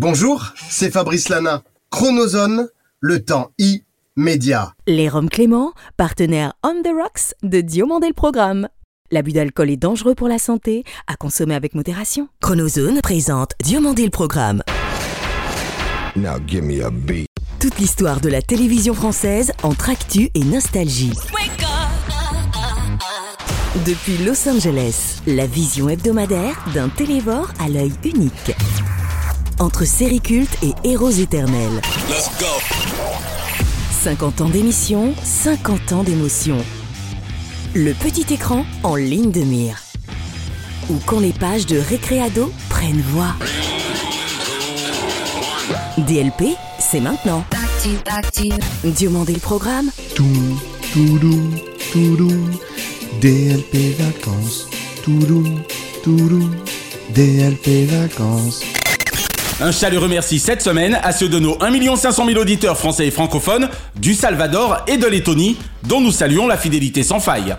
Bonjour, c'est Fabrice Lana. Chronozone, le temps immédiat. Les Roms Clément, partenaire On the Rocks de Diomandé le Programme. L'abus d'alcool est dangereux pour la santé, à consommer avec modération. Chronozone présente Diomandé le Programme. Now give me a beat. Toute l'histoire de la télévision française entre actu et nostalgie. Depuis Los Angeles, la vision hebdomadaire d'un télévore à l'œil unique. Entre séries cultes et héros éternels. 50 ans d'émission, 50 ans d'émotion. Le petit écran en ligne de mire. Ou quand les pages de Récréado prennent voix. DLP, c'est maintenant. Diomandé le programme, Tout, toudou, toudou. DLP vacances. Toudou, toudou. DLP vacances. Un chaleureux merci cette semaine à ceux de nos 1 500 000 auditeurs français et francophones du Salvador et de Lettonie, dont nous saluons la fidélité sans faille.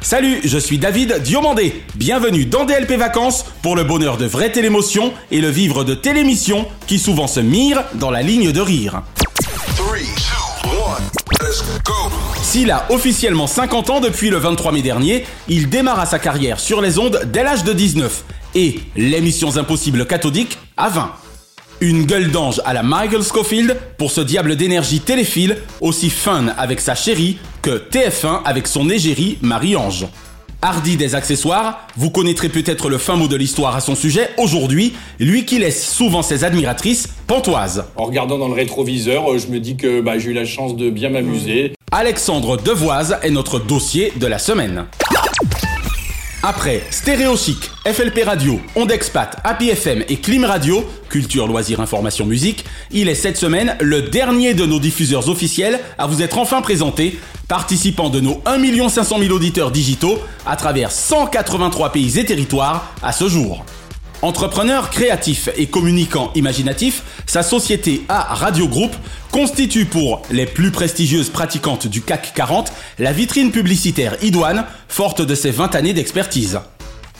Salut, je suis David Diomandé. Bienvenue dans DLP Vacances pour le bonheur de vraie télémotion et le vivre de télémission qui souvent se mire dans la ligne de rire. S'il a officiellement 50 ans depuis le 23 mai dernier, il démarra sa carrière sur les ondes dès l'âge de 19 et l'émissions impossibles cathodiques à 20. Une gueule d'ange à la Michael Scofield pour ce diable d'énergie téléphile aussi fun avec sa chérie que TF1 avec son égérie Marie-Ange. Hardy des accessoires, vous connaîtrez peut-être le fin mot de l'histoire à son sujet aujourd'hui, lui qui laisse souvent ses admiratrices pantoises. En regardant dans le rétroviseur, euh, je me dis que bah, j'ai eu la chance de bien m'amuser. Alexandre Devoise est notre dossier de la semaine. Après Stéréo Chic, FLP Radio, Onde Expat, Happy FM et Clim Radio, culture, loisirs, information, musique, il est cette semaine le dernier de nos diffuseurs officiels à vous être enfin présenté, participant de nos 1 500 000 auditeurs digitaux à travers 183 pays et territoires à ce jour. Entrepreneur créatif et communicant imaginatif, sa société A Radio Group constitue pour les plus prestigieuses pratiquantes du CAC 40 la vitrine publicitaire idoine, forte de ses 20 années d'expertise.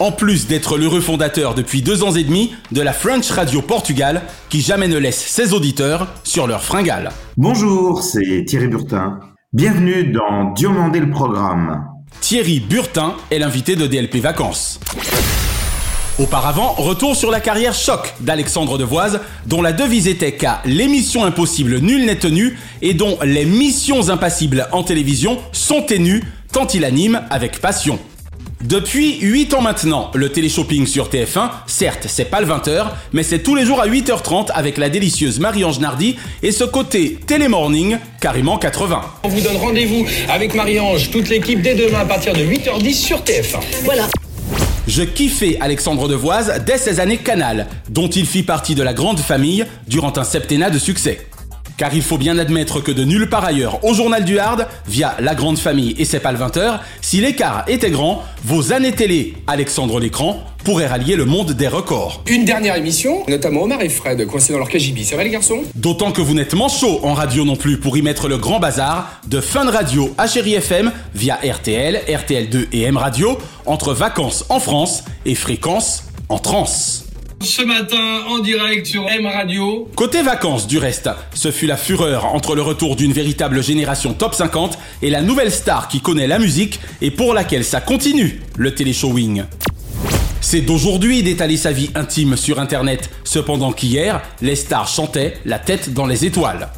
En plus d'être l'heureux fondateur depuis deux ans et demi de la French Radio Portugal, qui jamais ne laisse ses auditeurs sur leur fringale. Bonjour, c'est Thierry Burtin. Bienvenue dans Diomandé le programme. Thierry Burtin est l'invité de DLP Vacances. Auparavant, retour sur la carrière choc d'Alexandre Devoise, dont la devise était qu'à l'émission impossible nul n'est tenu et dont les missions impassibles en télévision sont tenues tant il anime avec passion. Depuis 8 ans maintenant, le téléshopping sur TF1, certes, c'est pas le 20h, mais c'est tous les jours à 8h30 avec la délicieuse Marie-Ange Nardi et ce côté télémorning carrément 80. On vous donne rendez-vous avec Marie-Ange, toute l'équipe dès demain à partir de 8h10 sur TF1. Je kiffais Alexandre Devoise dès ses années Canal, dont il fit partie de la grande famille durant un septennat de succès. Car il faut bien admettre que de nulle part ailleurs au Journal du Hard, via la grande famille et c'est pas le 20h, si l'écart était grand, vos années télé, Alexandre l'écran, pourraient rallier le monde des records. Une dernière émission, notamment Omar et Fred, coincés dans leur KGB. Ça va les garçons? D'autant que vous n'êtes manchot en radio non plus pour y mettre le grand bazar de Fun Radio à Chéri FM via RTL, RTL2 et M Radio, entre vacances en France et fréquences en transe. Ce matin, en direct sur M Radio. Côté vacances, du reste, ce fut la fureur entre le retour d'une véritable génération top 50 et la nouvelle star qui connaît la musique et pour laquelle ça continue, le téléshowing. C'est d'aujourd'hui d'étaler sa vie intime sur internet, cependant qu'hier, les stars chantaient la tête dans les étoiles.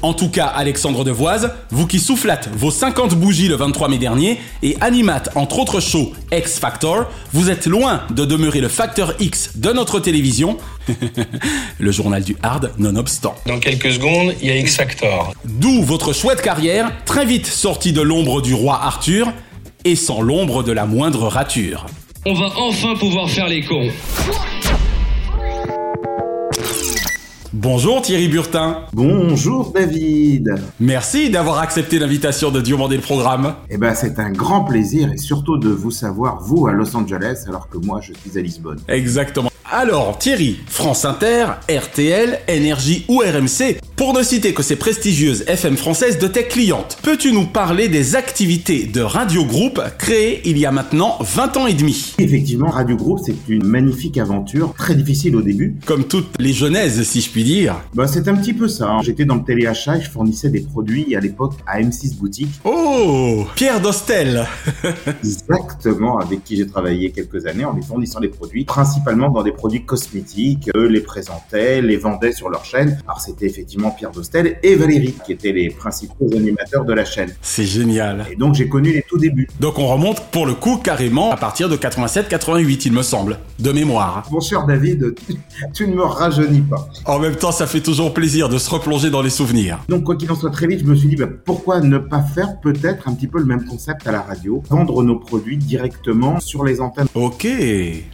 En tout cas, Alexandre Devoise, vous qui soufflâtes vos 50 bougies le 23 mai dernier et animate entre autres shows X Factor, vous êtes loin de demeurer le facteur X de notre télévision, le journal du hard nonobstant. Dans quelques secondes, il y a X Factor. D'où votre chouette carrière, très vite sortie de l'ombre du roi Arthur et sans l'ombre de la moindre rature. On va enfin pouvoir faire les cons. Bonjour Thierry Burtin. Bonjour David. Merci d'avoir accepté l'invitation de Diomandé le programme. Eh ben, c'est un grand plaisir et surtout de vous savoir, vous, à Los Angeles, alors que moi, je suis à Lisbonne. Exactement. Alors, Thierry, France Inter, RTL, Énergie ou RMC, pour ne citer que ces prestigieuses FM françaises de tes clientes, peux-tu nous parler des activités de Radio Groupe créées il y a maintenant 20 ans et demi? Effectivement, Radio Group, c'est une magnifique aventure, très difficile au début. Comme toutes les genèses, si je puis dire. Bah, c'est un petit peu ça. hein. J'étais dans le téléachat et je fournissais des produits à l'époque à M6 Boutique, Oh Pierre Dostel exactement avec qui j'ai travaillé quelques années en lui fournissant des produits, principalement dans des produits cosmétiques. Eux les présentaient, les vendaient sur leur chaîne. Alors c'était effectivement Pierre Dostel et Valérie qui étaient les principaux animateurs de la chaîne. C'est génial. Et donc j'ai connu les tout débuts. Donc on remonte pour le coup carrément à partir de 87-88 il me semble, de mémoire. Mon cher David, tu, tu ne me rajeunis pas. En même temps ça fait toujours plaisir de se replonger dans les souvenirs. Donc quoi qu'il en soit très vite, je me suis dit bah, pourquoi ne pas faire peut-être un petit peu le même concept à la radio, vendre nos produits directement sur les antennes. Ok.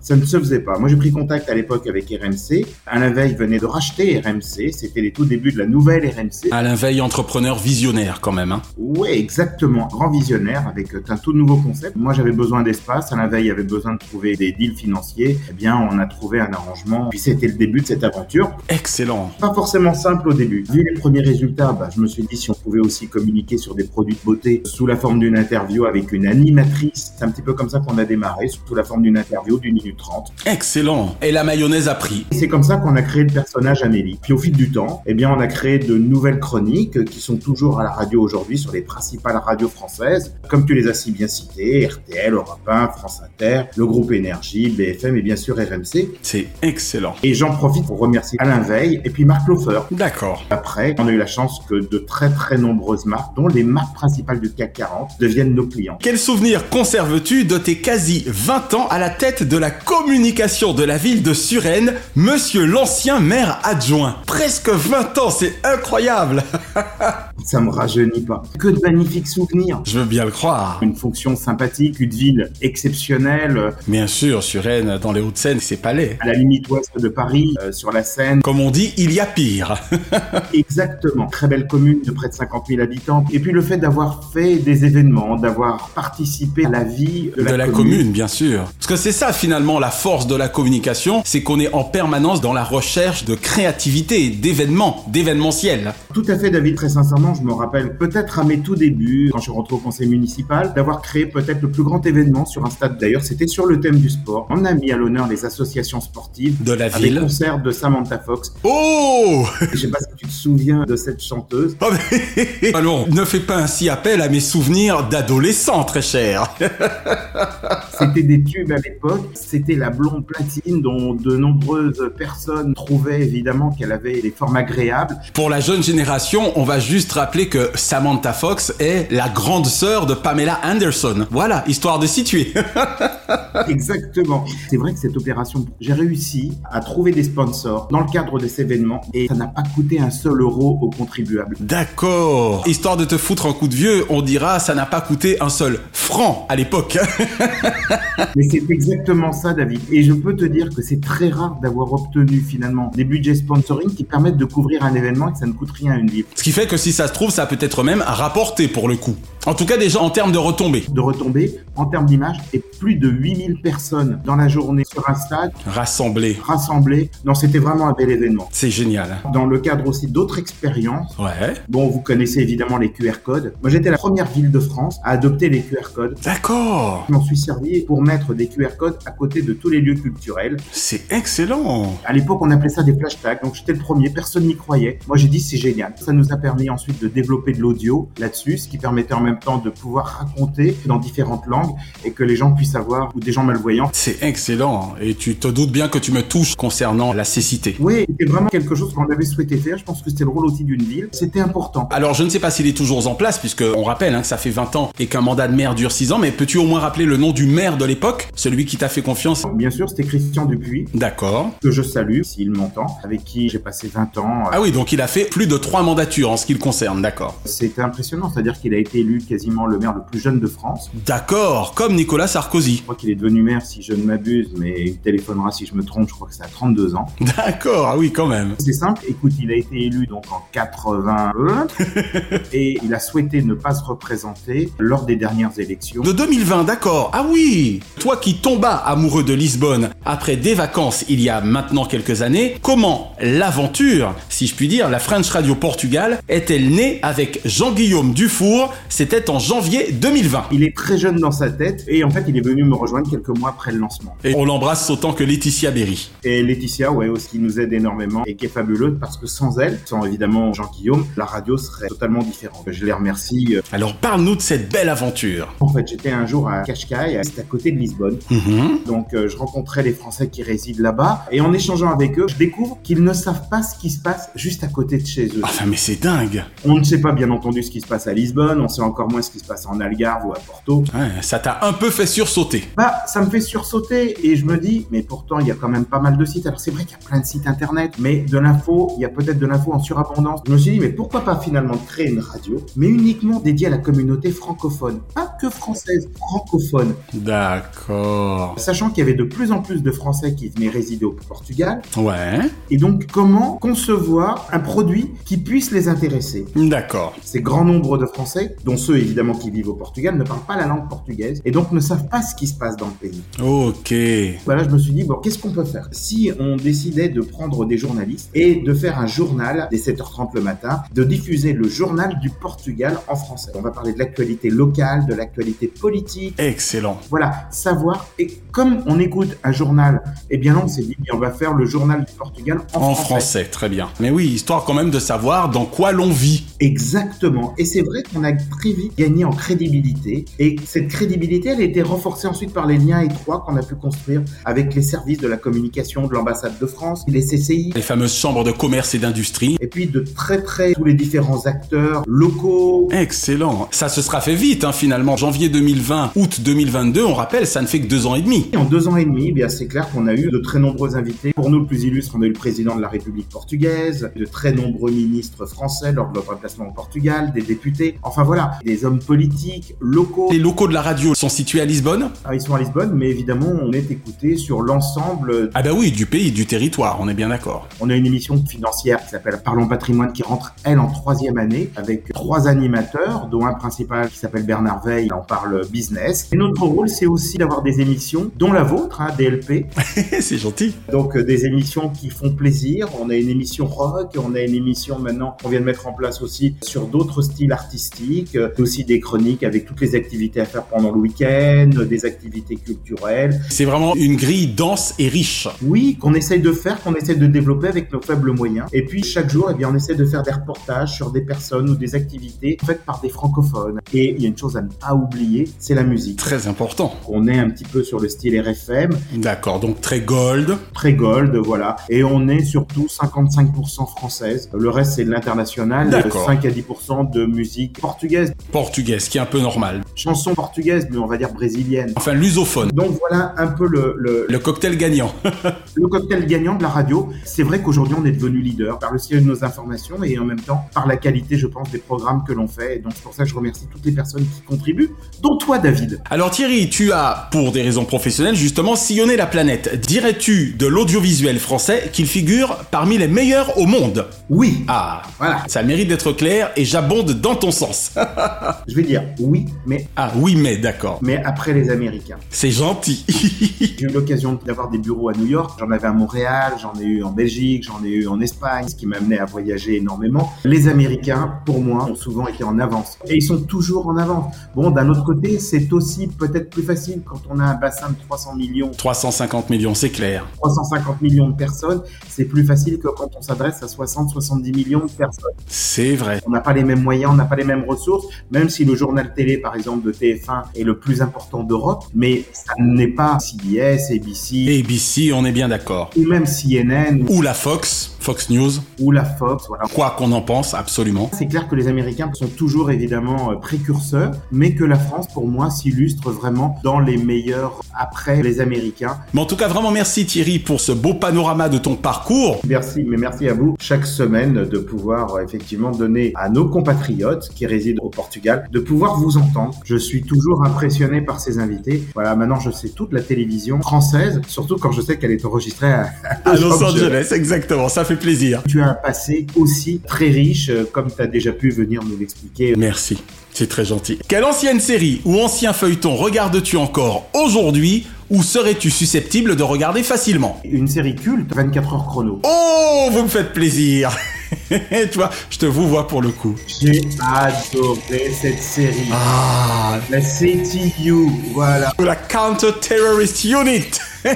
Ça ne se faisait pas. Moi j'ai pris contact à l'époque avec RMC. Alain Veil venait de racheter RMC, c'était les tout débuts de la nouvelle RMC. Alain Veil, entrepreneur visionnaire quand même. Hein. Ouais, exactement. Grand visionnaire avec un tout nouveau concept. Moi, j'avais besoin d'espace. Alain Veil avait besoin de trouver des deals financiers. Eh bien, on a trouvé un arrangement. Puis c'était le début de cette aventure. Excellent. Pas forcément simple au début. Vu les premiers résultats, bah, je me suis dit si on pouvait aussi communiquer sur des produits de beauté sous la forme d'une interview avec une animatrice. C'est un petit peu comme ça qu'on a démarré, sous la forme d'une interview d'une minute trente. Excellent. Et la mayonnaise a pris. C'est comme ça qu'on a créé le personnage Amélie. Puis au fil du temps, eh bien, on a créé de nouvelles chroniques qui sont toujours à la radio aujourd'hui sur les principales radios françaises, comme tu les as si bien citées, RTL, Europe 1, France Inter, le groupe Énergie, BFM et bien sûr RMC. C'est excellent. Et j'en profite pour remercier Alain Veil et puis Marc Lofer. D'accord. Après, on a eu la chance que de très très nombreuses marques, dont les marques principales du CAC 40, deviennent nos clients. Quel souvenir conserves-tu de tes quasi 20 ans à la tête de la communication de la ville? De Suresnes, monsieur l'ancien maire adjoint Presque 20 ans, c'est incroyable Ça me rajeunit pas. Que de magnifiques souvenirs. Je veux bien le croire. Une fonction sympathique, une ville exceptionnelle, Bien sûr, Suresnes, dans les Hauts-de-Seine, c'est palais. à la limite ouest de Paris, euh, sur la Seine. Comme on dit, il y a pire. Exactement. Très belle commune de près de 50 000 habitants. Et puis le fait d'avoir fait des événements, d'avoir participé à la vie de, de la commune, bien sûr. Parce que c'est ça finalement la force de la communication, c'est qu'on est en permanence dans la recherche de créativité, d'événements, d'événementiel. Tout à fait, David. Très sincèrement, je me rappelle peut-être à mes tout débuts, quand je suis rentré au conseil municipal, d'avoir créé peut-être le plus grand événement sur un stade. D'ailleurs, c'était sur le thème du sport. On a mis à l'honneur les associations sportives. De la ville. concert de Samantha Fox. Oh Je sais pas si tu te souviens de cette chanteuse. Oh, mais- Allons, ne fais pas ainsi appel à mes souvenirs d'adolescent, très cher. C'était des tubes à l'époque. C'était la blonde platine dont de nombreuses personnes trouvaient évidemment qu'elle avait des formes agréables. Pour la jeune génération, on va juste rappeler que Samantha Fox est la grande sœur de Pamela Anderson. Voilà, histoire de situer. Exactement. C'est vrai que cette opération, j'ai réussi à trouver des sponsors dans le cadre de cet événement et ça n'a pas coûté un seul euro aux contribuables. D'accord. Histoire de te foutre un coup de vieux, on dira ça n'a pas coûté un seul franc à l'époque. Mais c'est exactement ça, David. Et je peux te dire que c'est très rare d'avoir obtenu finalement des budgets sponsoring qui permettent de couvrir un événement et que ça ne coûte rien à une ville. Ce qui fait que si ça se trouve, ça peut être même rapporté pour le coup. En tout cas, déjà en termes de retombées. De retomber en termes d'image et plus de 8000 personnes dans la journée sur un stade Rassemblées. rassemblées. Non, c'était vraiment un bel événement. C'est génial. Dans le cadre aussi d'autres expériences, Ouais. bon, vous connaissez évidemment les QR codes. Moi, j'étais la première ville de France à adopter les QR codes. D'accord. Je m'en suis servi pour mettre des QR codes à côté de tous les lieux culturels. C'est excellent. À l'époque, on appelait ça des flash tags. Donc, j'étais le premier, personne n'y croyait. Moi, j'ai dit, c'est génial. Ça nous a permis ensuite de développer de l'audio là-dessus, ce qui permettait en même temps de pouvoir raconter dans différentes langues et que les gens puissent avoir, ou des gens malvoyants. C'est excellent. Et tu te doutes bien que tu me touches concernant la cécité. Oui, c'était vraiment quelque chose qu'on avait souhaité faire. Je pense que c'était le rôle aussi d'une ville. C'était important. Alors, je ne sais pas s'il est toujours en place, puisque on rappelle hein, que ça fait 20 ans et qu'un mandat de maire dure 6 ans, mais peux-tu au moins rappeler le nom du maire de l'époque? Celui qui t'a fait confiance? Bien sûr, c'était Christian Dupuis, D'accord. que je salue s'il m'entend, avec qui j'ai passé 20 ans. Ah oui, donc il a fait plus de 3 mandatures en ce qui le concerne, d'accord. C'était impressionnant, c'est-à-dire qu'il a été élu quasiment le maire le plus jeune de France. D'accord, comme Nicolas Sarkozy. Je crois qu'il est devenu maire si je ne m'abuse, mais il téléphonera si je me trompe, je crois que c'est à 32 ans. D'accord, ah oui, quand même. C'est simple, écoute, il a été élu donc en 80 et il a souhaité ne pas se représenter lors des dernières élections. De 2020, d'accord. Ah oui Toi qui tombas amoureux de Lisbonne après des vacances il y a maintenant quelques années, comment l'aventure, si je puis dire, la French Radio Portugal, est-elle née avec Jean-Guillaume Dufour? C'était en janvier 2020. Il est très jeune dans sa tête et en fait il est venu me rejoindre quelques mois après le lancement. Et on l'embrasse autant que Laetitia Berry. Et Laetitia, ouais, aussi qui nous aide énormément et qui est fabuleuse parce que sans elle, sans évidemment Jean-Guillaume, la radio serait totalement différente. Je les remercie. Alors parle-nous de cette belle aventure. En fait, j'étais un jour à Cascais, c'est à côté de Lisbonne. Mhm. Donc euh, je rencontrais les Français qui résident là-bas et en échangeant avec eux, je découvre qu'ils ne savent pas ce qui se passe juste à côté de chez eux. Enfin mais c'est dingue. On ne sait pas bien entendu ce qui se passe à Lisbonne, on sait encore moins ce qui se passe en Algarve ou à Porto. Ouais, ça t'a un peu fait sursauter. Bah, ça me fait sursauter et je me dis, mais pourtant il y a quand même pas mal de sites. Alors c'est vrai qu'il y a plein de sites internet, mais de l'info, il y a peut-être de l'info en surabondance. Je me suis dit, mais pourquoi pas finalement créer une radio, mais uniquement dédiée à la communauté francophone, pas que française, francophone. D'accord. Sachant qu'il y avait de plus en plus de Français qui venaient résider au Portugal, Ouais. et donc comment concevoir un produit qui puisse les intéresser? D'accord. Ces grands nombres de Français, dont ceux évidemment qui vivent au Portugal, ne parlent pas la langue portugaise et donc ne savent pas ce qui se passe dans le pays. Ok. Voilà, je me suis dit, bon, qu'est-ce qu'on peut faire? Si on décidait de prendre des journalistes et de faire un journal dès 7h30 le matin, de diffuser le journal du Portugal en français. On va parler de l'actualité locale, de l'actualité politique. Excellent. Voilà, savoir. Et comme on écoute un journal, eh bien là, on s'est dit, on va faire le journal du Portugal en, En français, très bien. Mais oui, histoire quand même de savoir dans quoi l'on vit. Exactement. Et c'est vrai qu'on a très vite gagné en crédibilité. Et cette crédibilité, elle a été renforcée ensuite par les liens étroits qu'on a pu construire avec les services de la communication de l'ambassade de France, les CCI, Les fameuses chambres de commerce et d'industrie. et puis de très près tous les différents acteurs locaux. Excellent. Ça se sera fait vite, hein, finalement. Janvier 2020, août 2022, on rappelle, ça ne fait que deux ans et demi. Et en deux ans et demi, eh bien c'est clair qu'on a eu de très nombreux invités. Pour nous, le plus illustre, on a eu le président de la République portugaise, de très nombreux ministres français lors de leur remplacement au Portugal, des députés, enfin voilà, des hommes politiques, locaux. Les locaux de la radio sont situés à Lisbonne? Ah, Ils sont à Lisbonne, mais évidemment, on est écouté sur l'ensemble. Ah bah oui, du pays, du territoire, on est bien d'accord. On a une émission financière qui s'appelle Parlons patrimoine qui rentre, elle, en troisième année, avec trois animateurs, dont un principal qui s'appelle Bernard Veil, on parle business. Et notre rôle, c'est aussi d'avoir des émissions, dont la vôtre, hein, DLP, c'est gentil. Donc euh, des émissions qui font plaisir. On a une émission rock, on a une émission maintenant qu'on vient de mettre en place aussi sur d'autres styles artistiques, euh, aussi des chroniques avec toutes les activités à faire pendant le week-end, des activités culturelles. C'est vraiment une grille dense et riche. Oui, qu'on essaye de faire, qu'on essaye de développer avec nos faibles moyens. Et puis chaque jour, eh bien, on essaie de faire des reportages sur des personnes ou des activités faites par des francophones. Et il y a une chose à ne pas oublier, c'est la musique. Très important. On est un petit peu sur le style RFM, D'accord, donc très gold. très gold, voilà. Et on est surtout 55% française. Le reste, c'est de l'international. D'accord. 5 à 10% de musique portugaise. Portugais, ce qui est un peu normal. Chanson portugaise, mais on va dire brésilienne. Enfin, lusophone. Donc voilà un peu le, le, Le cocktail gagnant. le cocktail gagnant de la radio. C'est vrai qu'aujourd'hui, on est devenu leader par le sérieux de nos informations et en même temps par la qualité, je pense, des programmes que l'on fait. Et donc c'est pour ça que je remercie toutes les personnes qui contribuent, dont toi, David. Alors Thierry, tu as, pour des raisons professionnelles, justement sillonné la planète. Dirais-tu de l'audiovisuel français qu'il figure parmi les meilleurs au monde? Oui, Ah, voilà. ça mérite d'être clair et j'abonde dans ton sens. Je vais dire oui, mais, ah oui, mais d'accord. mais après les Américains. C'est gentil. J'ai eu l'occasion d'avoir des bureaux à New York, j'en avais à Montréal, j'en ai eu en Belgique, j'en ai eu en Espagne, ce qui m'a amené à voyager énormément. Les Américains, pour moi, ont souvent été en avance. Et ils sont toujours en avance. Bon, d'un autre côté, c'est aussi peut-être plus facile quand on a un bassin de 300 millions, 350 millions, c'est clair. 350 millions de personnes. C'est plus facile que quand on s'adresse à 60, 70 millions de personnes. C'est vrai. On n'a pas les mêmes moyens, on n'a pas les mêmes ressources, même si le journal télé, par exemple, de TF1 est le plus important d'Europe, mais ça n'est pas CBS, ABC, ABC, on est bien d'accord. ou même CNN, Ou la Fox, Fox News, ou la Fox, voilà. quoi qu'on en pense, absolument. C'est clair que les Américains sont toujours évidemment euh, précurseurs, mais que la France, pour moi, s'illustre vraiment dans les meilleurs après les Américains. Mais en tout cas, vraiment merci Thierry pour ce beau panorama de ton parcours. Merci, mais merci à vous chaque semaine de pouvoir euh, effectivement donner à nos compatriotes qui résident au Portugal de pouvoir vous entendre. Je suis toujours impressionné par ses invités. Voilà, maintenant je sais toute la télévision française, surtout quand je sais qu'elle est enregistrée à, À Los Angeles, exactement, ça fait plaisir. Tu as un passé aussi très riche, euh, comme tu as déjà pu venir nous l'expliquer. Merci, c'est très gentil. Quelle ancienne série ou ancien feuilleton regardes-tu encore aujourd'hui ou serais-tu susceptible de regarder facilement? Une série culte, 24 heures chrono. Oh, vous me faites plaisir Tu vois, je te vous vois pour le coup. J'ai adoré cette série. Ah, La CTU, voilà. la Counter-Terrorist Unit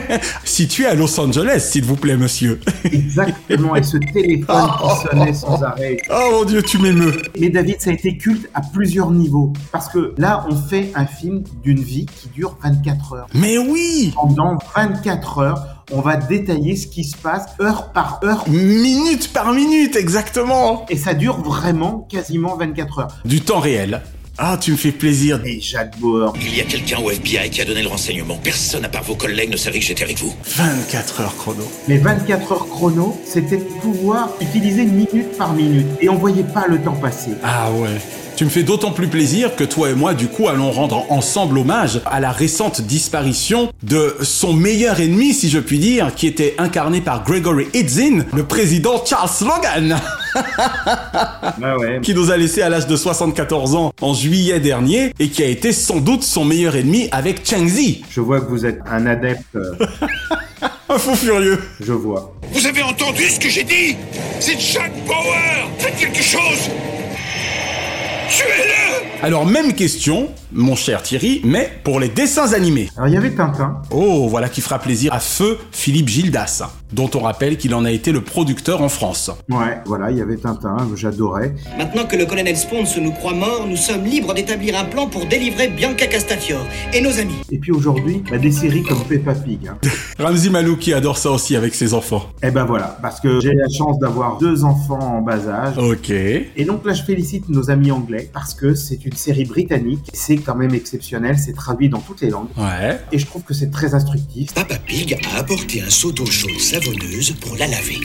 Située à Los Angeles, s'il vous plaît, monsieur. Exactement, et ce téléphone qui sonnait sans arrêt. Oh mon dieu, tu m'émeus Mais David, ça a été culte à plusieurs niveaux. Parce que là, on fait un film d'une vie qui dure 24 heures. Mais oui Pendant 24 heures, on va détailler ce qui se passe heure par heure. Minute par minute, exactement Et ça dure vraiment quasiment 24 heures. Du temps réel. Ah, tu me fais plaisir. Et Jacques Bauer, Il y a quelqu'un au FBI qui a donné le renseignement. Personne à part vos collègues ne savait que j'étais avec vous. 24 heures chrono. mais 24 heures chrono, c'était de pouvoir utiliser minute par minute. Et on voyait pas le temps passer. Ah ouais. Tu me fais d'autant plus plaisir que toi et moi, du coup, allons rendre ensemble hommage à la récente disparition de son meilleur ennemi, si je puis dire, qui était incarné par Gregory Itzin, le président Charles Logan, Ouais, ouais. qui nous a laissé à l'âge de 74 ans en juillet dernier et qui a été sans doute son meilleur ennemi avec Cheng Zi. Je vois que vous êtes un adepte. euh, Un fou furieux. je vois. Vous avez entendu ce que j'ai dit? C'est Jack Bauer Faites quelque chose Alors, même question, mon cher Thierry, mais pour les dessins animés. Alors il y avait Tintin. Oh, voilà qui fera plaisir à feu Philippe Gildas, dont on rappelle qu'il en a été le producteur en France. Ouais, voilà, il y avait Tintin, j'adorais. Maintenant que le colonel Spons nous croit morts, nous sommes libres d'établir un plan pour délivrer Bianca Castafiore et nos amis. Et puis aujourd'hui, bah, des séries comme Peppa Pig. hein. Ramzi Malou qui adore ça aussi avec ses enfants. Eh ben voilà, parce que j'ai la chance d'avoir deux enfants en bas âge. Ok. Et donc là, je félicite nos amis anglais parce que c'est une série britannique. C'est quand même exceptionnel. C'est traduit dans toutes les langues. Ouais. Et je trouve que c'est très instructif. Papa Pig a apporté un seau d'eau chaude savonneuse pour la laver.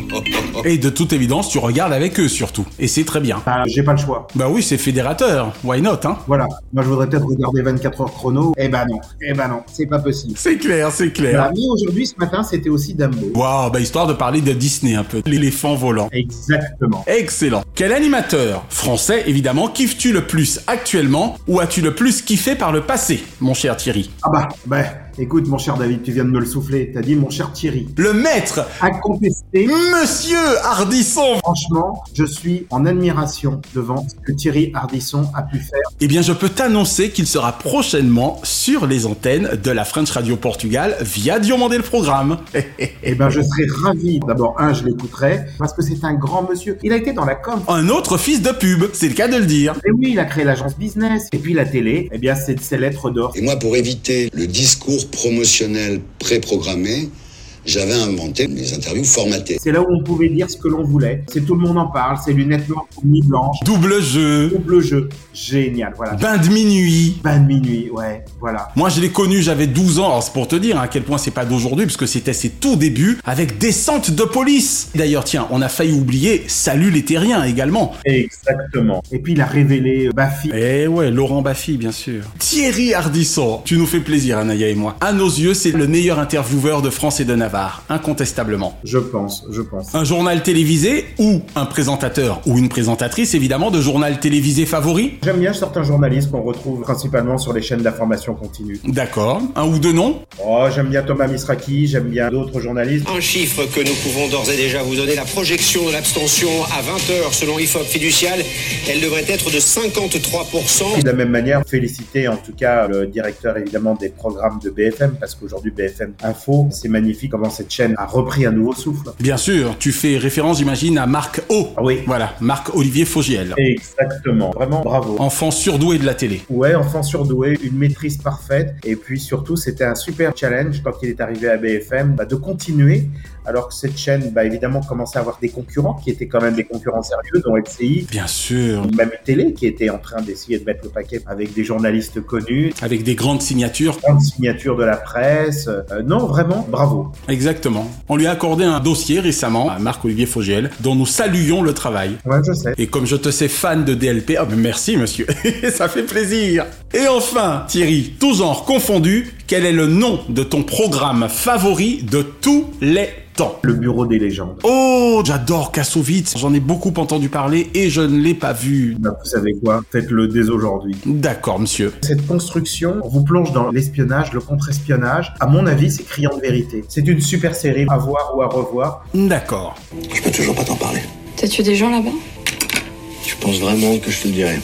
Et de toute évidence, tu regardes avec eux surtout. Et c'est très bien. Bah, j'ai pas le choix. Bah oui, c'est fédérateur. Why not, hein? Voilà. Moi, je voudrais peut-être regarder 24 heures chrono. Eh ben non. Eh ben non. C'est pas possible. C'est clair, c'est clair. Voilà. Mais aujourd'hui, ce matin, c'était aussi Dumbo. Waouh, bah histoire de parler de Disney un peu. L'éléphant volant. Exactement. Excellent. Quel animateur? Français, évidemment, kiffes-tu le plus actuellement? Ou as-tu le plus kiffé par le passé, mon cher Thierry? Ah bah, bah, écoute, mon cher David, tu viens de me le souffler. T'as dit mon cher Thierry. Le maître, Incontesté. Monsieur Hardisson Franchement, je suis en admiration devant ce que Thierry Hardisson a pu faire. Eh bien, je peux t'annoncer qu'il sera prochainement sur les antennes de la French Radio Portugal via Diomandé le programme. Eh ben, je serais ravi. D'abord, un, je l'écouterai parce que c'est un grand monsieur. Il a été dans la com. Un autre fils de pub, c'est le cas de le dire. Et oui, il a créé l'agence business. Et puis la télé, eh bien, c'est ses lettres d'or. Et moi, pour éviter le discours promotionnel préprogrammé, j'avais inventé les interviews formatées. C'est là où on pouvait dire ce que l'on voulait. C'est tout le monde en parle. C'est lunettes noires, nuit blanche, Double jeu, double jeu. Génial, voilà. bain de minuit. Bain de minuit, ouais, voilà. Moi, je l'ai connu, j'avais 12 ans. Alors, c'est pour te dire hein, à quel point c'est pas d'aujourd'hui, puisque c'était ses tout débuts avec Descente de police. D'ailleurs, tiens, on a failli oublier Salut les terriens également. Exactement. Et puis il a révélé euh, Baffy. Eh ouais, Laurent Baffy, bien sûr. Thierry Hardisson, tu nous fais plaisir, Anaya et moi. À nos yeux, c'est le meilleur intervieweur de France et de Navarre, incontestablement. Je pense, je pense. Un journal télévisé ou un présentateur ou une présentatrice, évidemment, de journal télévisé favori? J'aime bien certains journalistes qu'on retrouve principalement sur les chaînes d'information continue. D'accord. Un ou deux noms? Oh, j'aime bien Thomas Misraki, j'aime bien d'autres journalistes. Un chiffre que nous pouvons d'ores et déjà vous donner, la projection de l'abstention à 20h selon l'IFOP fiducial, elle devrait être de 53%. Et de la même manière, féliciter en tout cas le directeur évidemment des programmes de BFM, parce qu'aujourd'hui BFM Info, c'est magnifique comment cette chaîne a repris un nouveau souffle. Bien sûr, tu fais référence, j'imagine, à Marc O. Ah oui. Voilà, Marc-Olivier Fogiel. Exactement, vraiment bravo. Enfant surdoué de la télé. Ouais, enfant surdoué, une maîtrise parfaite, et puis surtout c'était un super challenge quand il est arrivé à BFM, bah, de continuer alors que cette chaîne, bah, évidemment, commençait à avoir des concurrents qui étaient quand même des concurrents sérieux, dont LCI. Bien sûr. Même Télé, qui était en train d'essayer de mettre le paquet avec des journalistes connus. Avec des grandes signatures. Grandes signatures de la presse. Euh, non, vraiment, bravo. Exactement. On lui a accordé un dossier récemment à Marc-Olivier Fogiel, dont nous saluons le travail. Ouais, je sais. Et comme je te sais fan de DLP, ah, merci monsieur, ça fait plaisir. Et enfin, Thierry, tout genre confondu, quel est le nom de ton programme favori de tous les temps Le Bureau des légendes. Oh, j'adore Kassovitz, j'en ai beaucoup entendu parler et je ne l'ai pas vu. Bah, vous savez quoi? Faites-le dès aujourd'hui. D'accord, monsieur. Cette construction vous plonge dans l'espionnage, le contre-espionnage. À mon avis, c'est criant de vérité. C'est une super série à voir ou à revoir. D'accord. Je peux toujours pas t'en parler. T'as tué des gens là-bas? Tu penses vraiment que je te le dirai?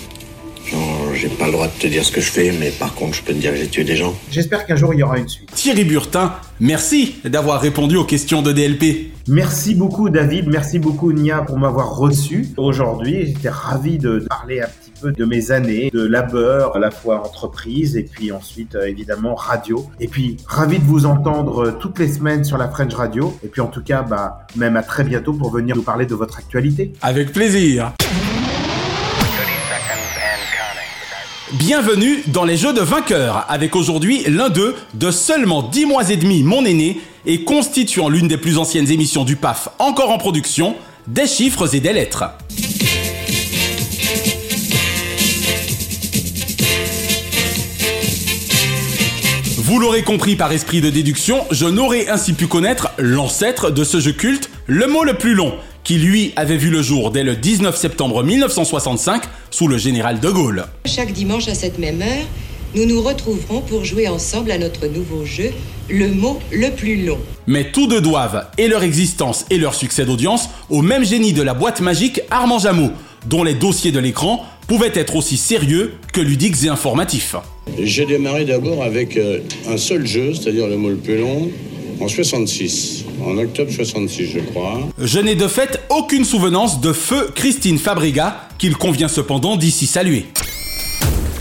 J'ai pas le droit de te dire ce que je fais, mais par contre, je peux te dire que j'ai tué des gens. J'espère qu'un jour il y aura une suite. Thierry Burtin, merci d'avoir répondu aux questions de DLP. Merci beaucoup David, merci beaucoup Nia pour m'avoir reçu aujourd'hui. J'étais ravi de parler un petit peu de mes années de labeur, à la fois entreprise et puis ensuite euh, évidemment radio. Et puis ravi de vous entendre euh, toutes les semaines sur la French Radio. Et puis en tout cas, bah, même à très bientôt pour venir nous parler de votre actualité. Avec plaisir. Bienvenue dans les jeux de vainqueurs, avec aujourd'hui l'un d'eux de seulement 10 mois et demi, mon aîné, et constituant l'une des plus anciennes émissions du PAF encore en production, des chiffres et des lettres. Vous l'aurez compris par esprit de déduction, je n'aurais ainsi pu connaître l'ancêtre de ce jeu culte, le mot le plus long, qui lui avait vu le jour dès le 19 septembre 1965 sous le général de Gaulle. Chaque dimanche à cette même heure, nous nous retrouverons pour jouer ensemble à notre nouveau jeu, le mot le plus long. Mais tous deux doivent, et leur existence et leur succès d'audience, au même génie de la boîte magique Armand Jameau, dont les dossiers de l'écran pouvaient être aussi sérieux que ludiques et informatifs. J'ai démarré d'abord avec euh, un seul jeu, c'est-à-dire le mot le plus long, en 66, en octobre 66 je crois. Je n'ai de fait aucune souvenance de feu Christine Fabriga, qu'il convient cependant d'ici saluer.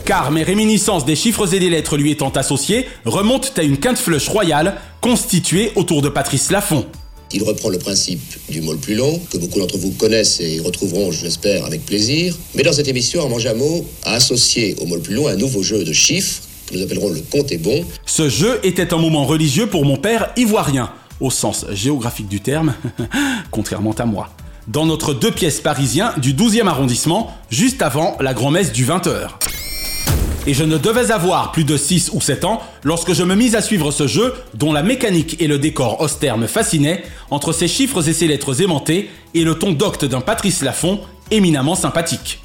Car mes réminiscences des chiffres et des lettres lui étant associées remontent à une quinte flush royale constituée autour de Patrice Laffont. Il reprend le principe du mot le plus long, que beaucoup d'entre vous connaissent et retrouveront, je l'espère, avec plaisir. Mais dans cette émission, Armand Jameau a associé au mot le plus long un nouveau jeu de chiffres nous appellerons le compte est bon. Ce jeu était un moment religieux pour mon père ivoirien, au sens géographique du terme, contrairement à moi. Dans notre deux pièces parisien du 12e arrondissement, juste avant la grand-messe du 20h. Et je ne devais avoir plus de 6 ou 7 ans lorsque je me mis à suivre ce jeu dont la mécanique et le décor austère me fascinaient entre ses chiffres et ses lettres aimantées et le ton docte d'un Patrice Laffont éminemment sympathique.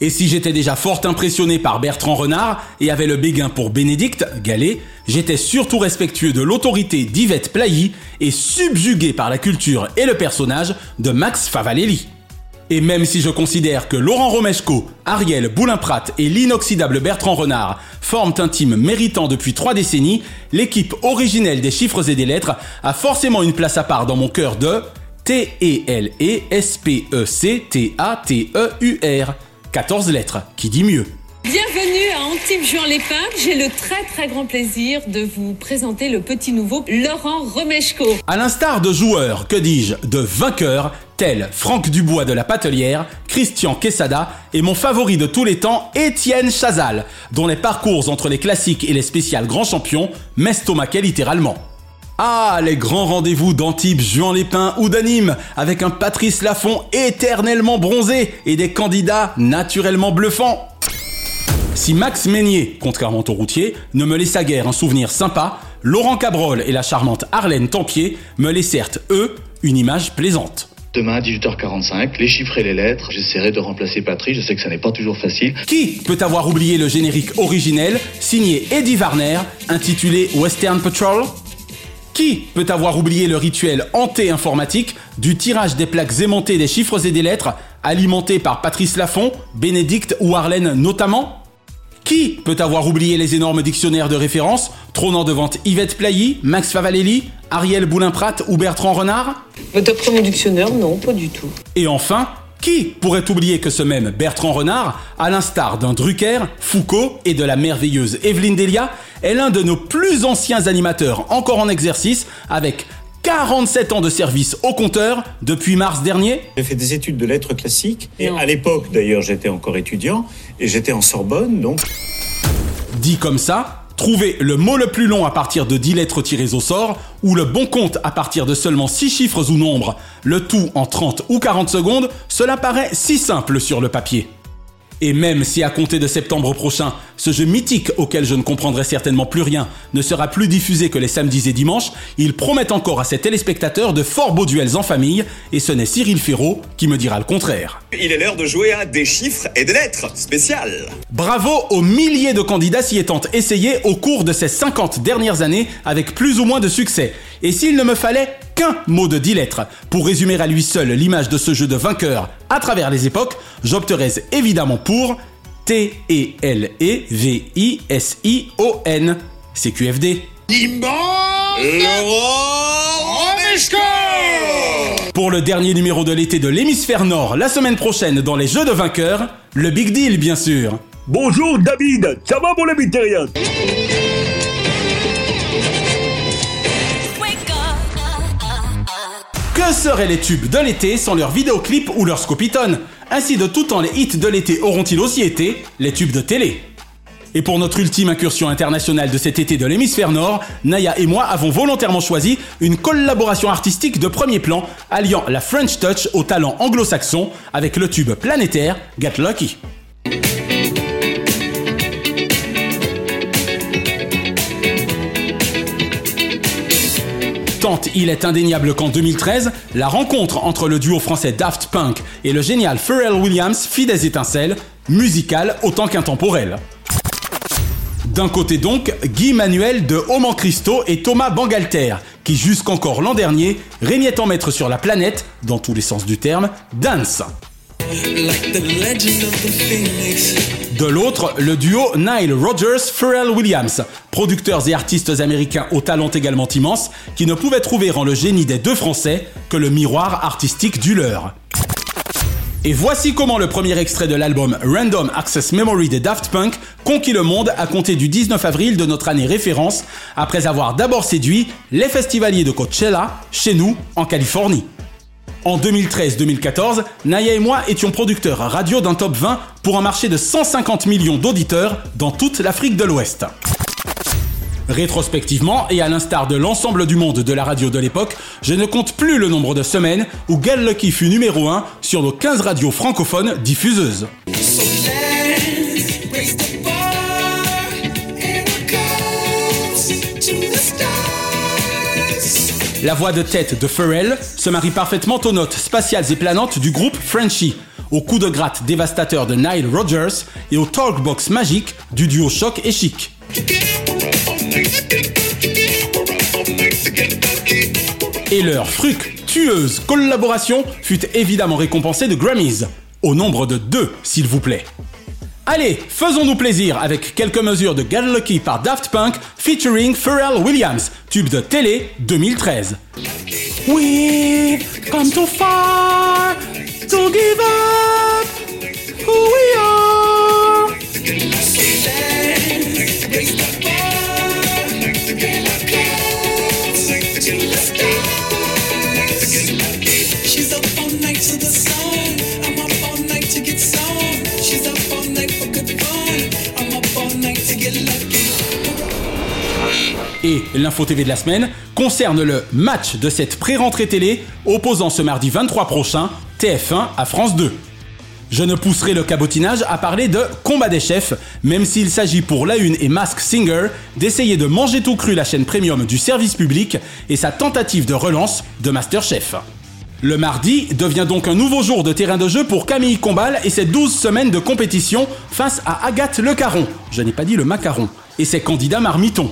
Et si j'étais déjà fort impressionné par Bertrand Renard et avait le béguin pour Bénédicte Gallet, j'étais surtout respectueux de l'autorité d'Yvette Plailly et subjugué par la culture et le personnage de Max Favalelli. Et même si je considère que Laurent Romeshko, Ariel Boulin-Prat et l'inoxydable Bertrand Renard forment un team méritant depuis trois décennies, l'équipe originelle des chiffres et des lettres a forcément une place à part dans mon cœur de T-E-L-E-S-P-E-C-T-A-T-E-U-R. 14 lettres, qui dit mieux. Bienvenue à Antibes Juan Lépin. J'ai le très très grand plaisir de vous présenter le petit nouveau Laurent Romeshko. À l'instar de joueurs, que dis-je, de vainqueurs, tels Franck Dubois de la Patelière, Christian Quesada et mon favori de tous les temps, Étienne Chazal, dont les parcours entre les classiques et les spéciales grands champions m'estomaquaient littéralement. Ah, les grands rendez-vous d'Antibes, Juan-les-Pins ou d'Anime, avec un Patrice Laffont éternellement bronzé et des candidats naturellement bluffants. Si Max Meignier, contrairement au routier, ne me laissa guère un souvenir sympa, Laurent Cabrol et la charmante Arlène Tempier me laissèrent, eux, une image plaisante. Demain à 18h45, les chiffres et les lettres, j'essaierai de remplacer Patrick, je sais que ça n'est pas toujours facile. Qui peut avoir oublié le générique originel, signé Eddie Warner, intitulé Western Patrol? Qui peut avoir oublié le rituel hanté-informatique du tirage des plaques aimantées des chiffres et des lettres, alimenté par Patrice Laffont, Bénédicte ou Arlène notamment? Qui peut avoir oublié les énormes dictionnaires de référence trônant devant Yvette Plailly, Max Favalelli, Ariel Boulin-Prat ou Bertrand Renard? Votre premier dictionnaire, non, pas du tout. Et enfin, qui pourrait oublier que ce même Bertrand Renard, à l'instar d'un Drucker, Foucault et de la merveilleuse Evelyne Delia, est l'un de nos plus anciens animateurs encore en exercice avec 47 ans de service au compteur depuis mars dernier. J'ai fait des études de lettres classiques et à l'époque d'ailleurs j'étais encore étudiant et j'étais en Sorbonne donc. Dit comme ça, trouver le mot le plus long à partir de 10 lettres tirées au sort ou le bon compte à partir de seulement 6 chiffres ou nombres, le tout en 30 ou 40 secondes, cela paraît si simple sur le papier. Et même si à compter de septembre prochain, ce jeu mythique auquel je ne comprendrai certainement plus rien ne sera plus diffusé que les samedis et dimanches, ils promettent encore à ses téléspectateurs de fort beaux duels en famille, et ce n'est Cyril Ferraud qui me dira le contraire. Il est l'heure de jouer à des chiffres et des lettres spéciales. Bravo aux milliers de candidats s'y étant essayés au cours de ces 50 dernières années avec plus ou moins de succès. Et s'il ne me fallait qu'un mot de 10 lettres pour résumer à lui seul l'image de ce jeu de vainqueur à travers les époques, j'opterais évidemment pour T-E-L-E-V-I-S-I-O-N. CQFD. Pour le dernier numéro de l'été de l'hémisphère nord, la semaine prochaine dans les Jeux de vainqueurs, le Big Deal bien sûr. Bonjour David, ça va mon ami Que seraient les tubes de l'été sans leurs vidéoclips ou leurs scopitones Ainsi de tout temps les hits de l'été auront-ils aussi été les tubes de télé et pour notre ultime incursion internationale de cet été de l'hémisphère nord, Naya et moi avons volontairement choisi une collaboration artistique de premier plan alliant la French Touch au talent anglo-saxon avec le tube planétaire Get Lucky. Il est indéniable qu'en 2013, la rencontre entre le duo français Daft Punk et le génial Pharrell Williams fit des étincelles, musicales autant qu'intemporelles. D'un côté donc, Guy Manuel de Oman Christo et Thomas Bangalter, qui jusqu'encore l'an dernier régnaient en maître sur la planète, dans tous les sens du terme, dance. De l'autre, le duo Nile Rodgers-Pharrell Williams, producteurs et artistes américains au talent également immense, qui ne pouvaient trouver en le génie des deux Français que le miroir artistique du leur. Et voici comment le premier extrait de l'album Random Access Memory des Daft Punk conquit le monde à compter du 19 avril de notre année référence, après avoir d'abord séduit les festivaliers de Coachella, chez nous, en Californie. En 2013-2014, Naya et moi étions producteurs radio d'un top 20 pour un marché de 150 millions d'auditeurs dans toute l'Afrique de l'Ouest. Rétrospectivement, et à l'instar de l'ensemble du monde de la radio de l'époque, je ne compte plus le nombre de semaines où Gal Lucky fut numéro 1 sur nos 15 radios francophones diffuseuses. La voix de tête de Pharrell se marie parfaitement aux notes spatiales et planantes du groupe Frenchy, au coup de gratte dévastateur de Nile Rodgers et au talkbox magique du duo Choc et Chic. Et leur fructueuse collaboration fut évidemment récompensée de Grammys, au nombre de deux s'il vous plaît. Allez, faisons-nous plaisir avec quelques mesures de Get Lucky par Daft Punk featuring Pharrell Williams, tube de télé 2013. We come too far to give up Et l'info TV de la semaine concerne le match de cette pré-rentrée télé opposant ce mardi 23 prochain TF1 à France 2. Je ne pousserai le cabotinage à parler de combat des chefs, même s'il s'agit pour la une et Mask Singer d'essayer de manger tout cru la chaîne premium du service public et sa tentative de relance de Masterchef. Le mardi devient donc un nouveau jour de terrain de jeu pour Camille Combal et ses 12 semaines de compétition face à Agathe Le Caron, je n'ai pas dit le macaron, et ses candidats marmitons.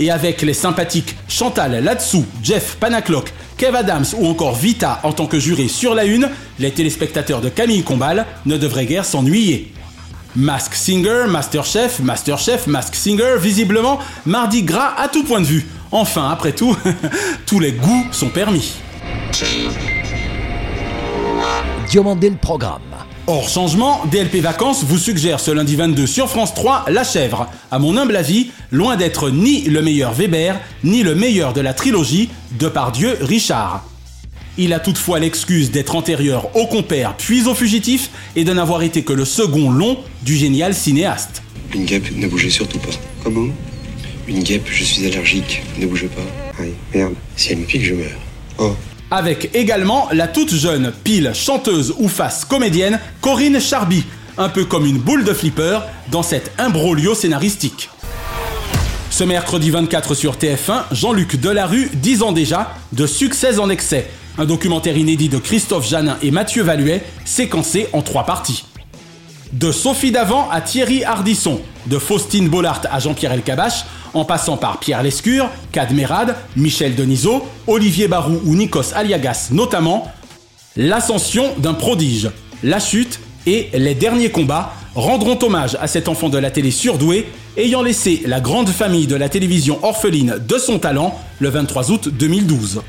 Et avec les sympathiques Chantal Latsou, Jeff Panaclock, Kev Adams ou encore Vita en tant que juré sur la une, les téléspectateurs de Camille Combal ne devraient guère s'ennuyer. Mask Singer, Masterchef, Masterchef, Mask Singer, visiblement, mardi gras à tout point de vue. Enfin, après tout, tous les goûts sont permis. Diomandé le programme. Hors changement, DLP Vacances vous suggère ce lundi 22 sur France 3 La Chèvre. À mon humble avis, loin d'être ni le meilleur Weber, ni le meilleur de la trilogie de Pardieu Richard. Il a toutefois l'excuse d'être antérieur au compère puis au fugitif et de n'avoir été que le second long du génial cinéaste. Une guêpe, ne bougez surtout pas. Comment? Une guêpe, je suis allergique. Ne bougez pas. Aïe, merde. Si elle me pique, je meurs. Oh. Avec également la toute jeune pile chanteuse ou face comédienne Corinne Charby, un peu comme une boule de flipper dans cet imbroglio scénaristique. Ce mercredi 24 sur TF1, Jean-Luc Delarue, 10 ans déjà, de succès en excès. Un documentaire inédit de Christophe Janin et Mathieu Valuet, séquencé en trois parties. De Sophie Davant à Thierry Hardisson, de Faustine Bollard à Jean-Pierre Elkabach, en passant par Pierre Lescure, Cadmerade, Michel Denisot, Olivier Barou ou Nikos Aliagas notamment, l'ascension d'un prodige, la chute et les derniers combats rendront hommage à cet enfant de la télé surdoué ayant laissé la grande famille de la télévision orpheline de son talent le 23 août 2012.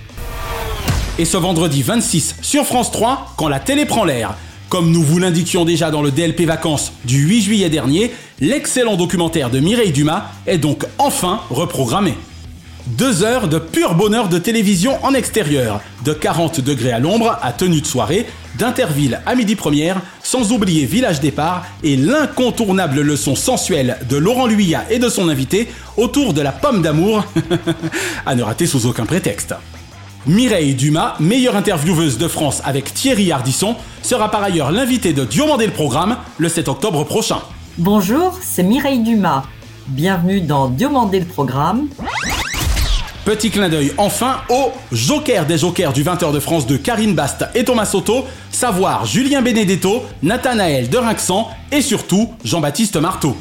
Et ce vendredi 26 sur France 3, quand la télé prend l'air, comme nous vous l'indiquions déjà dans le DLP Vacances du 8 juillet dernier, l'excellent documentaire de Mireille Dumas est donc enfin reprogrammé. Deux heures de pur bonheur de télévision en extérieur, de 40 degrés à l'ombre à tenue de soirée, d'Interville à midi première, sans oublier Village Départ et l'incontournable leçon sensuelle de Laurent Luyat et de son invité autour de la pomme d'amour, à ne rater sous aucun prétexte. Mireille Dumas, meilleure intervieweuse de France avec Thierry Hardisson, sera par ailleurs l'invité de Diomandé le programme le 7 octobre prochain. Bonjour, c'est Mireille Dumas. Bienvenue dans Diomandé le programme. Petit clin d'œil enfin au Joker des Jokers du 20h de France de Karine Bast et Thomas Soto, savoir Julien Benedetto, Nathanaël de Rinxan et surtout Jean-Baptiste Marteau.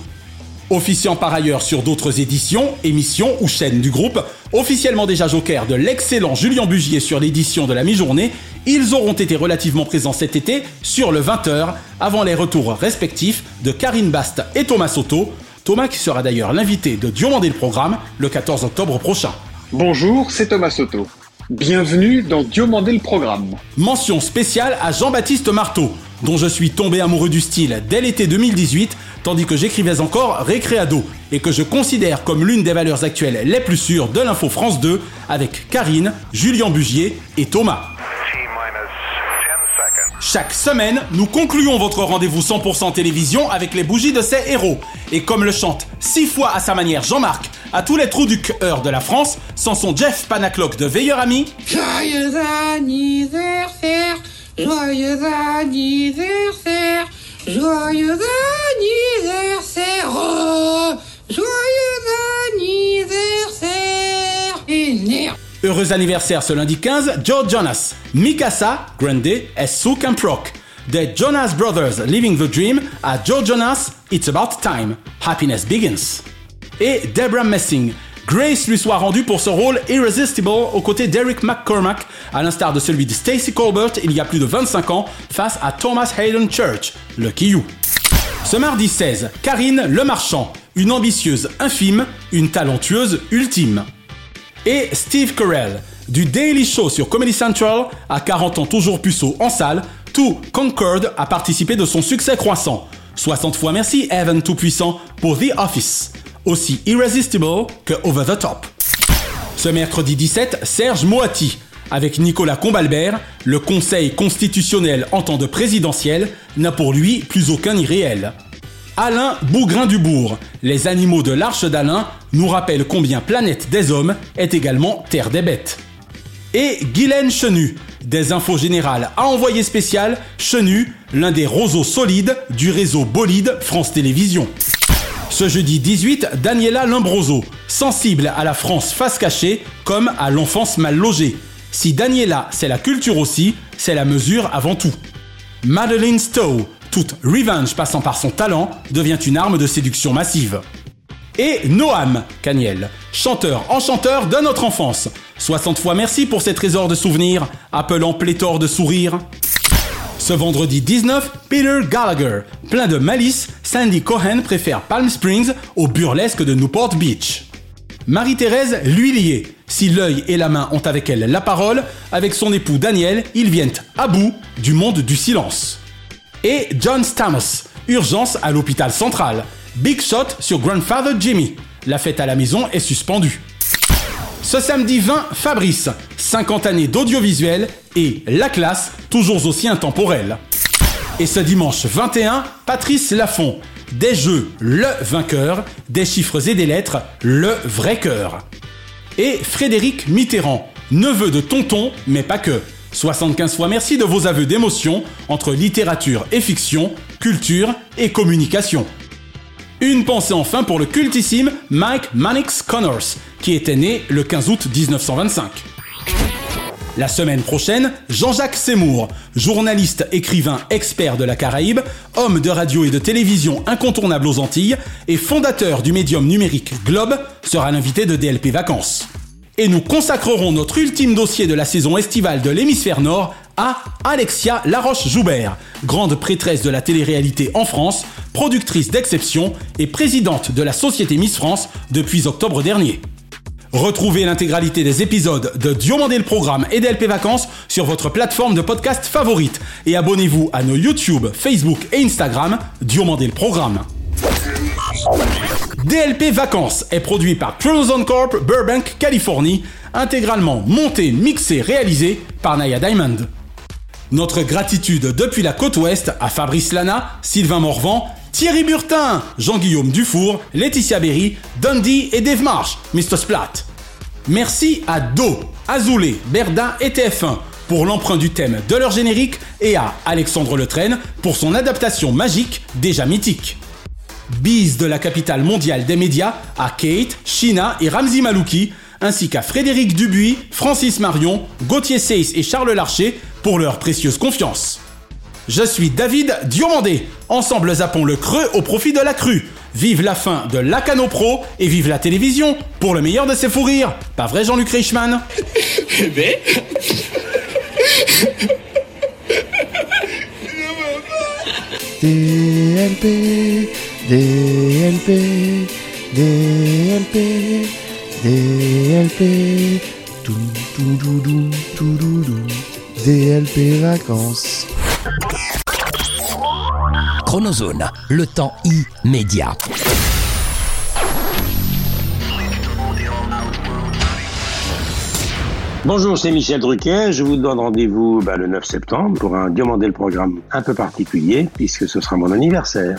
Officiant par ailleurs sur d'autres éditions, émissions ou chaînes du groupe, officiellement déjà Joker de l'excellent Julien Bugier sur l'édition de la mi-journée, ils auront été relativement présents cet été sur le 20h, avant les retours respectifs de Karine Bast et Thomas Soto, Thomas qui sera d'ailleurs l'invité de Diomandé le programme le 14 octobre prochain. Bonjour, c'est Thomas Soto. Bienvenue dans Diomandé le programme. Mention spéciale à Jean-Baptiste Marteau, dont je suis tombé amoureux du style dès l'été 2018, tandis que j'écrivais encore Récréado, et que je considère comme l'une des valeurs actuelles les plus sûres de l'info France 2, avec Karine, Julien Bugier et Thomas. Chaque semaine, nous concluons votre rendez-vous 100% télévision avec les bougies de ces héros. Et comme le chante six fois à sa manière Jean-Marc, à tous les trous du cœur de la France, sans son Jeff Panaclock de Veilleur Ami. Joyeux anniversaire, joyeux anniversaire, oh, joyeux anniversaire. Et nerf. Heureux anniversaire ce lundi 15, Joe Jonas, Mikasa, Grande et Sue Camp Rock. The Jonas Brothers Living the Dream à Joe Jonas, It's About Time, Happiness Begins. Et Deborah Messing, Grace lui soit rendue pour ce rôle irresistible aux côtés d'Eric McCormack, à l'instar de celui de Stacey Colbert il y a plus de 25 ans face à Thomas Hayden Church, le You. Ce mardi 16, Karine Le Marchand, une ambitieuse infime, une talentueuse ultime et Steve Carell, du Daily Show sur Comedy Central, à 40 ans toujours puceau en salle, tout Concord a participé de son succès croissant. 60 fois merci Evan Tout-Puissant pour The Office, aussi irresistible que Over the Top. Ce mercredi 17, Serge Moati, avec Nicolas Combalbert, le Conseil constitutionnel en temps de présidentiel n'a pour lui plus aucun irréel. Alain Bougrain-Dubourg, les animaux de l'Arche d'Alain, nous rappellent combien Planète des Hommes est également Terre des Bêtes. Et Guylaine Chenu, des infos générales à envoyer spécial, Chenu, l'un des roseaux solides du réseau Bolide France Télévisions. Ce jeudi 18, Daniela Lombroso, sensible à la France face cachée comme à l'enfance mal logée. Si Daniela, c'est la culture aussi, c'est la mesure avant tout. Madeleine Stowe, toute revenge passant par son talent, devient une arme de séduction massive. Et Noam Caniel, chanteur enchanteur de notre enfance. 60 fois merci pour ces trésors de souvenirs, appelant pléthore de sourires. Ce vendredi 19, Peter Gallagher. Plein de malice, Sandy Cohen préfère Palm Springs au burlesque de Newport Beach. Marie-Thérèse L'Huillier. Si l'œil et la main ont avec elle la parole, avec son époux Daniel, ils viennent à bout du monde du silence. Et John Stamos, urgence à l'hôpital central. Big shot sur Grandfather Jimmy. La fête à la maison est suspendue. Ce samedi 20, Fabrice, 50 années d'audiovisuel et La classe, toujours aussi intemporelle. Et ce dimanche 21, Patrice Laffont, des jeux, le vainqueur, des chiffres et des lettres, le vrai cœur. Et Frédéric Mitterrand, neveu de Tonton, mais pas que. 75 fois merci de vos aveux d'émotion entre littérature et fiction, culture et communication. Une pensée enfin pour le cultissime Mike Mannix Connors, qui était né le 15 août 1925. La semaine prochaine, Jean-Jacques Seymour, journaliste, écrivain, expert de la Caraïbe, homme de radio et de télévision incontournable aux Antilles et fondateur du médium numérique Globe, sera l'invité de DLP Vacances. Et nous consacrerons notre ultime dossier de la saison estivale de l'hémisphère nord à Alexia Laroche-Joubert, grande prêtresse de la télé-réalité en France, productrice d'exception et présidente de la Société Miss France depuis octobre dernier. Retrouvez l'intégralité des épisodes de Diomandé le Programme et DLP Vacances sur votre plateforme de podcast favorite et abonnez-vous à nos YouTube, Facebook et Instagram Diomandé le Programme. DLP Vacances est produit par Chronozone Corp Burbank, Californie, intégralement monté, mixé, réalisé par Naya Diamond. Notre gratitude depuis la côte ouest à Fabrice Lana, Sylvain Morvan, Thierry Burtin, Jean-Guillaume Dufour, Laetitia Berry, Dundee et Dave Marsh, Mr. Splat. Merci à Do, Azoulay, Berda et TF1 pour l'emprunt du thème de leur générique et à Alexandre Letraine pour son adaptation magique déjà mythique. Bise de la capitale mondiale des médias à Kate, Shina et Ramzi Malouki, ainsi qu'à Frédéric Dubuis, Francis Marion, Gauthier Seyss et Charles Larcher pour leur précieuse confiance. Je suis David Diomandé. Ensemble zappons le creux au profit de la crue. Vive la fin de Lacano Pro et vive la télévision pour le meilleur de ses fous rires. Pas vrai Jean-Luc Reichmann? Eh ben. DLP, DLP, DLP, DLP, tout, tout, tout, tout, tout, tout, tout, DLP vacances. Chronozone, le temps immédiat. Bonjour, c'est Michel Drucker. Je vous donne rendez-vous bah, le 9 septembre pour un Diomandé le programme un peu particulier puisque ce sera mon anniversaire.